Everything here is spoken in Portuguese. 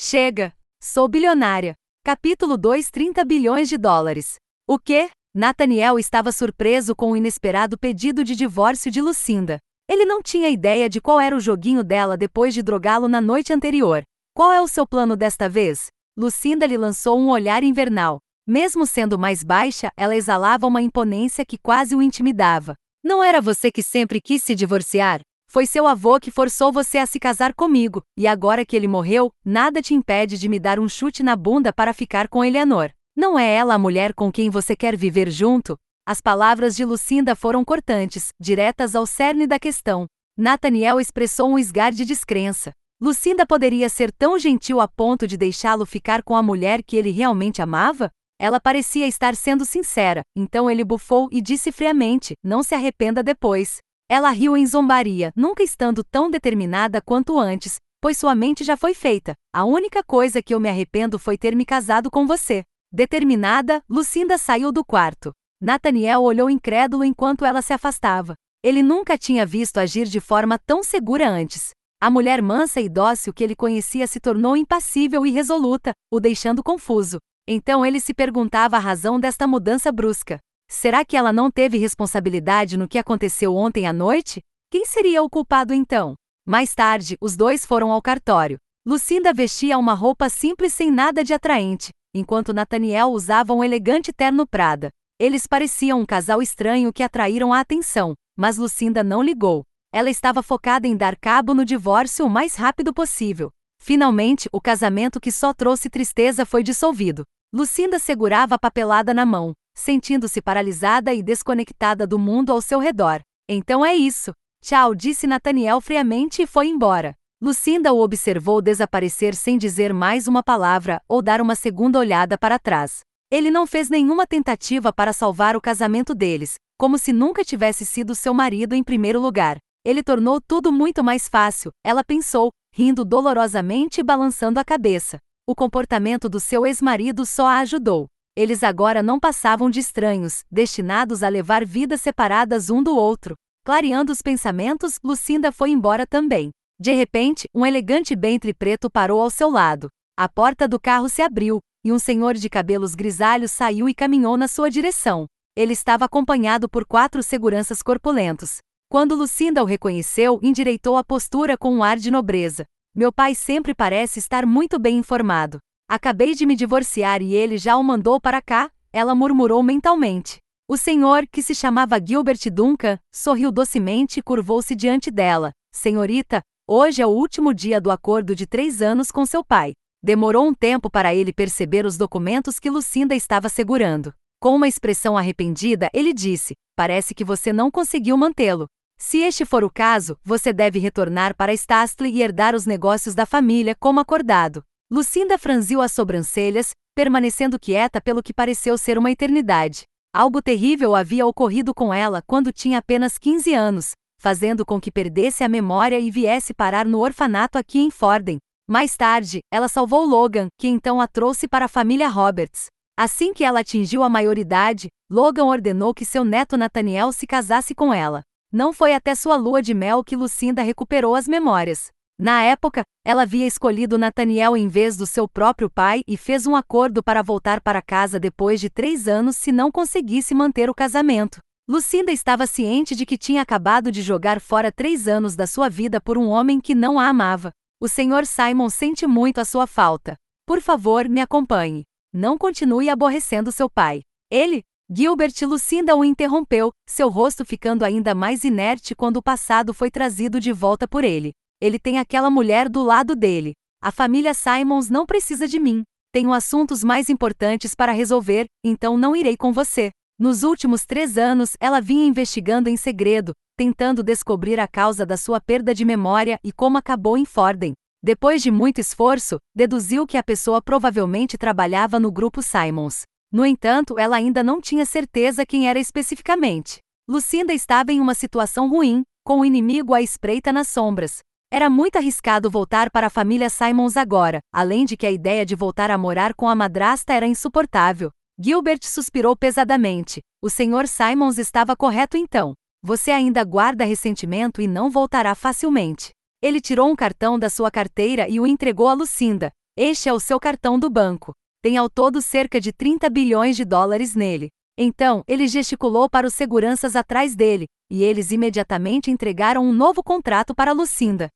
Chega! Sou bilionária. Capítulo 2 30 bilhões de dólares. O quê? Nathaniel estava surpreso com o inesperado pedido de divórcio de Lucinda. Ele não tinha ideia de qual era o joguinho dela depois de drogá-lo na noite anterior. Qual é o seu plano desta vez? Lucinda lhe lançou um olhar invernal. Mesmo sendo mais baixa, ela exalava uma imponência que quase o intimidava. Não era você que sempre quis se divorciar? Foi seu avô que forçou você a se casar comigo, e agora que ele morreu, nada te impede de me dar um chute na bunda para ficar com Eleanor. Não é ela a mulher com quem você quer viver junto? As palavras de Lucinda foram cortantes, diretas ao cerne da questão. Nathaniel expressou um esgar de descrença. Lucinda poderia ser tão gentil a ponto de deixá-lo ficar com a mulher que ele realmente amava? Ela parecia estar sendo sincera, então ele bufou e disse friamente: Não se arrependa depois. Ela riu em zombaria, nunca estando tão determinada quanto antes, pois sua mente já foi feita. A única coisa que eu me arrependo foi ter me casado com você. Determinada, Lucinda saiu do quarto. Nathaniel olhou incrédulo enquanto ela se afastava. Ele nunca tinha visto agir de forma tão segura antes. A mulher mansa e dócil que ele conhecia se tornou impassível e resoluta, o deixando confuso. Então ele se perguntava a razão desta mudança brusca. Será que ela não teve responsabilidade no que aconteceu ontem à noite? Quem seria o culpado então? Mais tarde, os dois foram ao cartório. Lucinda vestia uma roupa simples sem nada de atraente, enquanto Nathaniel usava um elegante terno prada. Eles pareciam um casal estranho que atraíram a atenção, mas Lucinda não ligou. Ela estava focada em dar cabo no divórcio o mais rápido possível. Finalmente, o casamento que só trouxe tristeza foi dissolvido. Lucinda segurava a papelada na mão, sentindo-se paralisada e desconectada do mundo ao seu redor. Então é isso. Tchau, disse Nathaniel friamente e foi embora. Lucinda o observou desaparecer sem dizer mais uma palavra ou dar uma segunda olhada para trás. Ele não fez nenhuma tentativa para salvar o casamento deles, como se nunca tivesse sido seu marido em primeiro lugar. Ele tornou tudo muito mais fácil, ela pensou, rindo dolorosamente e balançando a cabeça. O comportamento do seu ex-marido só a ajudou. Eles agora não passavam de estranhos, destinados a levar vidas separadas um do outro. Clareando os pensamentos, Lucinda foi embora também. De repente, um elegante Bentley preto parou ao seu lado. A porta do carro se abriu, e um senhor de cabelos grisalhos saiu e caminhou na sua direção. Ele estava acompanhado por quatro seguranças corpulentos. Quando Lucinda o reconheceu, endireitou a postura com um ar de nobreza. Meu pai sempre parece estar muito bem informado. Acabei de me divorciar e ele já o mandou para cá, ela murmurou mentalmente. O senhor, que se chamava Gilbert Duncan, sorriu docemente e curvou-se diante dela. Senhorita, hoje é o último dia do acordo de três anos com seu pai. Demorou um tempo para ele perceber os documentos que Lucinda estava segurando. Com uma expressão arrependida, ele disse: Parece que você não conseguiu mantê-lo. Se este for o caso, você deve retornar para Stastley e herdar os negócios da família como acordado. Lucinda franziu as sobrancelhas, permanecendo quieta pelo que pareceu ser uma eternidade. Algo terrível havia ocorrido com ela quando tinha apenas 15 anos, fazendo com que perdesse a memória e viesse parar no orfanato aqui em Forden. Mais tarde, ela salvou Logan, que então a trouxe para a família Roberts. Assim que ela atingiu a maioridade, Logan ordenou que seu neto Nathaniel se casasse com ela. Não foi até sua lua de mel que Lucinda recuperou as memórias. Na época, ela havia escolhido Nathaniel em vez do seu próprio pai e fez um acordo para voltar para casa depois de três anos se não conseguisse manter o casamento. Lucinda estava ciente de que tinha acabado de jogar fora três anos da sua vida por um homem que não a amava. O Sr. Simon sente muito a sua falta. Por favor, me acompanhe. Não continue aborrecendo seu pai. Ele, Gilbert Lucinda o interrompeu, seu rosto ficando ainda mais inerte quando o passado foi trazido de volta por ele. Ele tem aquela mulher do lado dele. A família Simons não precisa de mim. Tenho assuntos mais importantes para resolver, então não irei com você. Nos últimos três anos, ela vinha investigando em segredo, tentando descobrir a causa da sua perda de memória e como acabou em Forden. Depois de muito esforço, deduziu que a pessoa provavelmente trabalhava no grupo Simons. No entanto, ela ainda não tinha certeza quem era especificamente. Lucinda estava em uma situação ruim, com o inimigo à espreita nas sombras. Era muito arriscado voltar para a família Simons agora, além de que a ideia de voltar a morar com a madrasta era insuportável. Gilbert suspirou pesadamente. O Sr. Simons estava correto então. Você ainda guarda ressentimento e não voltará facilmente. Ele tirou um cartão da sua carteira e o entregou a Lucinda. Este é o seu cartão do banco. Tem ao todo cerca de 30 bilhões de dólares nele. Então, ele gesticulou para os seguranças atrás dele, e eles imediatamente entregaram um novo contrato para Lucinda.